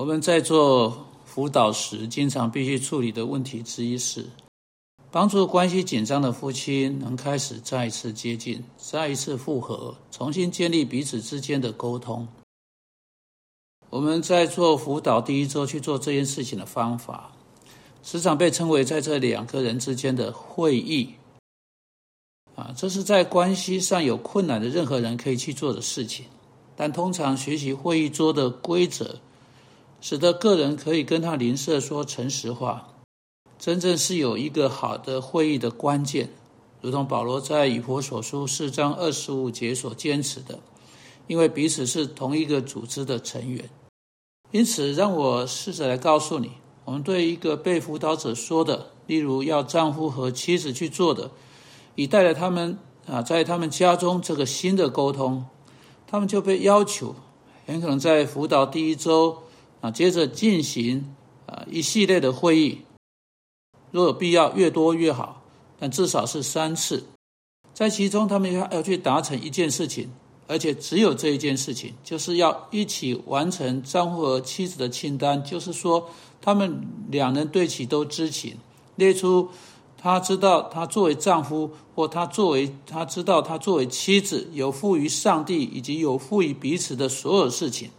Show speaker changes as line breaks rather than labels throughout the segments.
我们在做辅导时，经常必须处理的问题之一是，帮助关系紧张的夫妻能开始再一次接近、再一次复合，重新建立彼此之间的沟通。我们在做辅导第一周去做这件事情的方法，时常被称为在这两个人之间的会议。啊，这是在关系上有困难的任何人可以去做的事情。但通常学习会议桌的规则，使得个人可以跟他邻舍说诚实话，真正是有一个好的会议的关键，如同保罗在以弗所书四章二十五节所坚持的，因为彼此是同一个组织的成员。因此，让我试着来告诉你，我们对一个被辅导者说的，例如要丈夫和妻子去做的，以带来他们啊，在他们家中这个新的沟通。他们就被要求，很可能在辅导第一周啊，接着进行啊一系列的会议，若有必要，越多越好，但至少是三次。在其中，他们要要去达成一件事情，而且只有这一件事情，就是要一起完成丈夫和妻子的清单，就是说，他们两人对其都知情，列出。他知道，他作为丈夫，或他作为他知道，他作为妻子，有负于上帝以及有负于彼此的所有事情。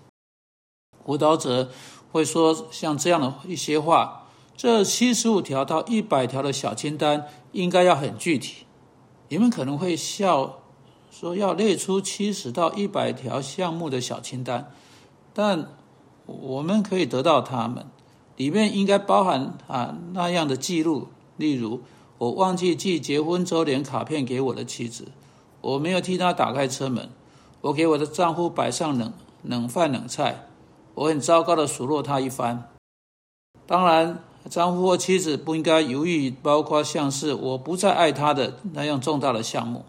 辅导者会说像这样的一些话：这七十五条到一百条的小清单应该要很具体。你们可能会笑，说要列出七十到一百条项目的小清单，但我们可以得到它们，里面应该包含啊那样的记录。例如，我忘记寄结婚周年卡片给我的妻子，我没有替她打开车门，我给我的丈夫摆上冷冷饭冷菜，我很糟糕的数落他一番。当然，丈夫或妻子不应该犹豫，包括像是我不再爱他的那样重大的项目。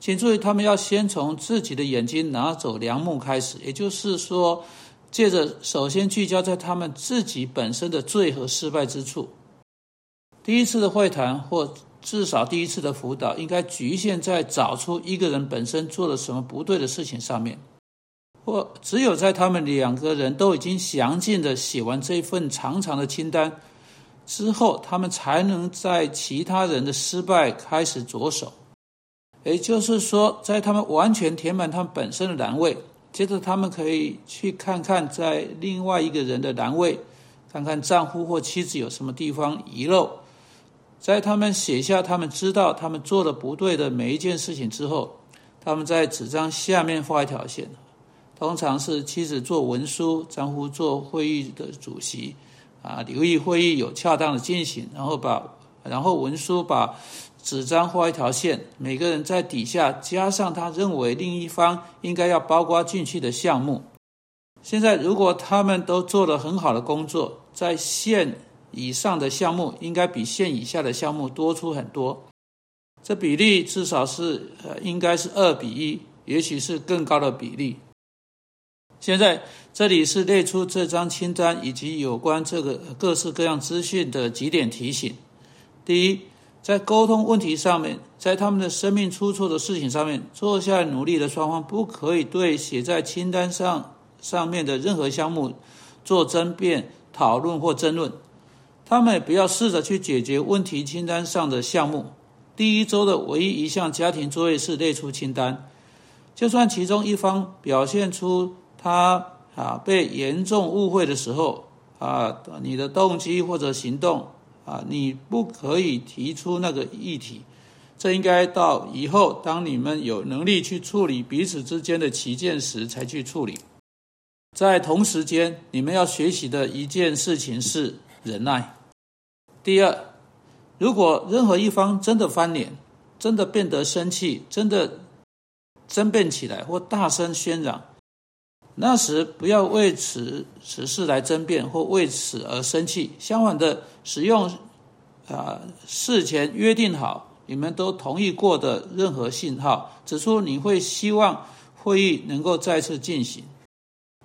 请注意，他们要先从自己的眼睛拿走良木开始，也就是说，借着首先聚焦在他们自己本身的罪和失败之处。第一次的会谈，或至少第一次的辅导，应该局限在找出一个人本身做了什么不对的事情上面，或只有在他们两个人都已经详尽的写完这份长长的清单之后，他们才能在其他人的失败开始着手。也就是说，在他们完全填满他们本身的栏位，接着他们可以去看看在另外一个人的栏位，看看丈夫或妻子有什么地方遗漏。在他们写下他们知道他们做的不对的每一件事情之后，他们在纸张下面画一条线，通常是妻子做文书，丈夫做会议的主席，啊，留意会议有恰当的进行，然后把然后文书把纸张画一条线，每个人在底下加上他认为另一方应该要包括进去的项目。现在如果他们都做了很好的工作，在线。以上的项目应该比线以下的项目多出很多，这比例至少是呃，应该是二比一，也许是更高的比例。现在这里是列出这张清单以及有关这个各式各样资讯的几点提醒：第一，在沟通问题上面，在他们的生命出错的事情上面，做下来努力的双方不可以对写在清单上上面的任何项目做争辩、讨论或争论。他们也不要试着去解决问题清单上的项目。第一周的唯一一项家庭作业是列出清单。就算其中一方表现出他啊被严重误会的时候啊，你的动机或者行动啊，你不可以提出那个议题。这应该到以后，当你们有能力去处理彼此之间的旗舰时才去处理。在同时间，你们要学习的一件事情是忍耐。第二，如果任何一方真的翻脸，真的变得生气，真的争辩起来或大声喧嚷，那时不要为此此事来争辩或为此而生气。相反的，使用啊事前约定好、你们都同意过的任何信号，指出你会希望会议能够再次进行。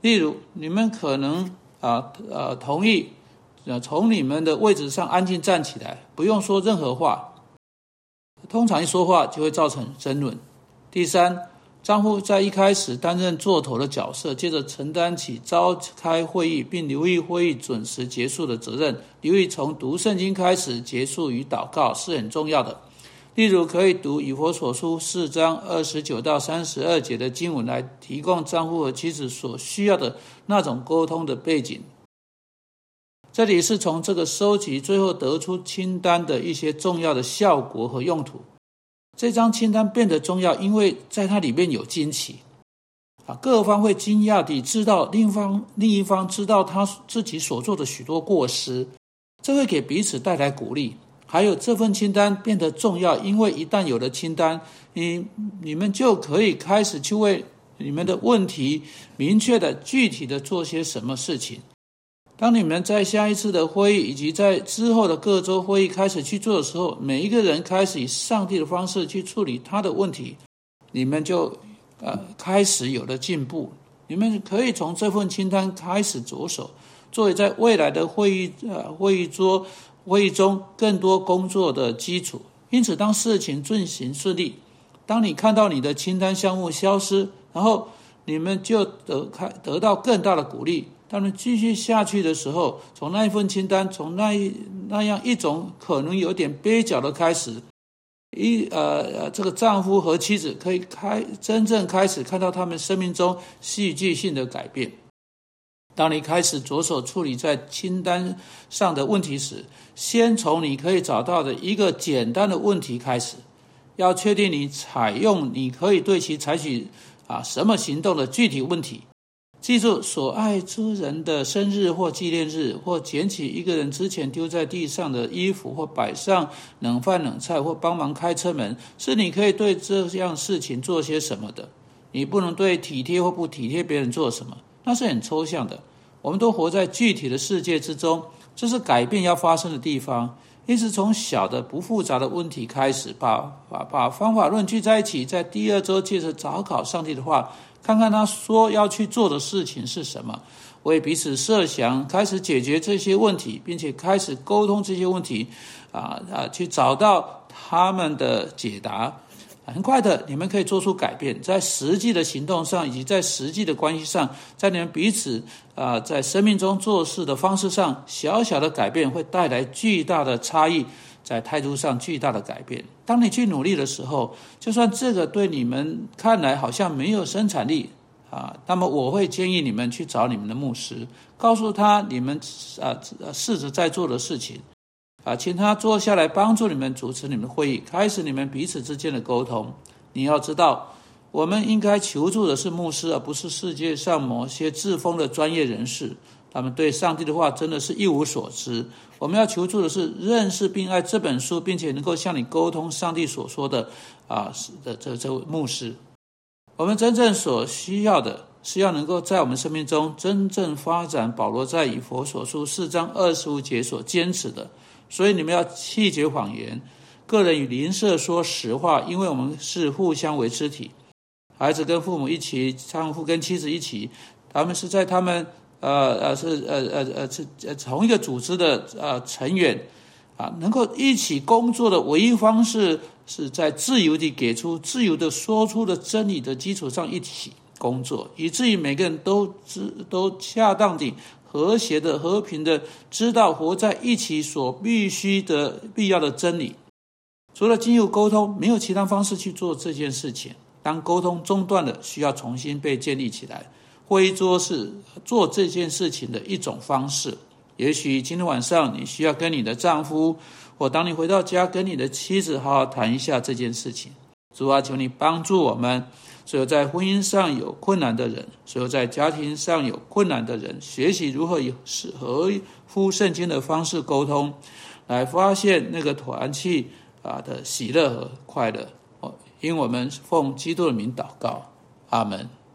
例如，你们可能啊呃同意。从你们的位置上安静站起来，不用说任何话。通常一说话就会造成争论。第三，丈夫在一开始担任座头的角色，接着承担起召开会议并留意会议准时结束的责任。留意从读圣经开始，结束与祷告是很重要的。例如，可以读以佛所书四章二十九到三十二节的经文，来提供丈夫和妻子所需要的那种沟通的背景。这里是从这个收集最后得出清单的一些重要的效果和用途。这张清单变得重要，因为在它里面有惊奇，啊，各方会惊讶地知道另一方另一方知道他自己所做的许多过失，这会给彼此带来鼓励。还有这份清单变得重要，因为一旦有了清单，你你们就可以开始去为你们的问题明确的、具体的做些什么事情。当你们在下一次的会议以及在之后的各周会议开始去做的时候，每一个人开始以上帝的方式去处理他的问题，你们就呃开始有了进步。你们可以从这份清单开始着手，作为在未来的会议呃会议桌会议中更多工作的基础。因此，当事情进行顺利，当你看到你的清单项目消失，然后你们就得开得到更大的鼓励。他们继续下去的时候，从那一份清单，从那一那样一种可能有点蹩脚的开始，一呃呃，这个丈夫和妻子可以开真正开始看到他们生命中戏剧性的改变。当你开始着手处理在清单上的问题时，先从你可以找到的一个简单的问题开始，要确定你采用你可以对其采取啊什么行动的具体问题。记住，所爱之人的生日或纪念日，或捡起一个人之前丢在地上的衣服，或摆上冷饭冷菜，或帮忙开车门，是你可以对这样事情做些什么的。你不能对体贴或不体贴别人做什么，那是很抽象的。我们都活在具体的世界之中，这是改变要发生的地方。因此，从小的不复杂的问题开始，把把把方法论聚在一起，在第二周接着找考上帝的话。看看他说要去做的事情是什么，为彼此设想，开始解决这些问题，并且开始沟通这些问题，啊啊，去找到他们的解答。很快的，你们可以做出改变，在实际的行动上，以及在实际的关系上，在你们彼此啊，在生命中做事的方式上，小小的改变会带来巨大的差异。在态度上巨大的改变。当你去努力的时候，就算这个对你们看来好像没有生产力啊，那么我会建议你们去找你们的牧师，告诉他你们啊试着在做的事情啊，请他坐下来帮助你们主持你们的会议，开始你们彼此之间的沟通。你要知道，我们应该求助的是牧师，而不是世界上某些自封的专业人士。他们对上帝的话真的是一无所知。我们要求助的是认识并爱这本书，并且能够向你沟通上帝所说的啊的这这位牧师。我们真正所需要的是要能够在我们生命中真正发展保罗在以佛所书四章二十五节所坚持的。所以你们要弃绝谎言，个人与邻舍说实话，因为我们是互相为肢体。孩子跟父母一起，丈夫跟妻子一起，他们是在他们。呃呃是呃呃呃是呃同一个组织的呃成员啊，能够一起工作的唯一方式是在自由地给出、自由的说出的真理的基础上一起工作，以至于每个人都知都恰当地、和谐的、和平的知道活在一起所必须的必要的真理。除了经由沟通，没有其他方式去做这件事情。当沟通中断了，需要重新被建立起来。挥桌是做这件事情的一种方式。也许今天晚上你需要跟你的丈夫，或当你回到家跟你的妻子好好谈一下这件事情。主啊，求你帮助我们，所有在婚姻上有困难的人，所有在家庭上有困难的人，学习如何以适合乎圣经的方式沟通，来发现那个团契啊的喜乐和快乐。哦，因为我们奉基督的名祷告，阿门。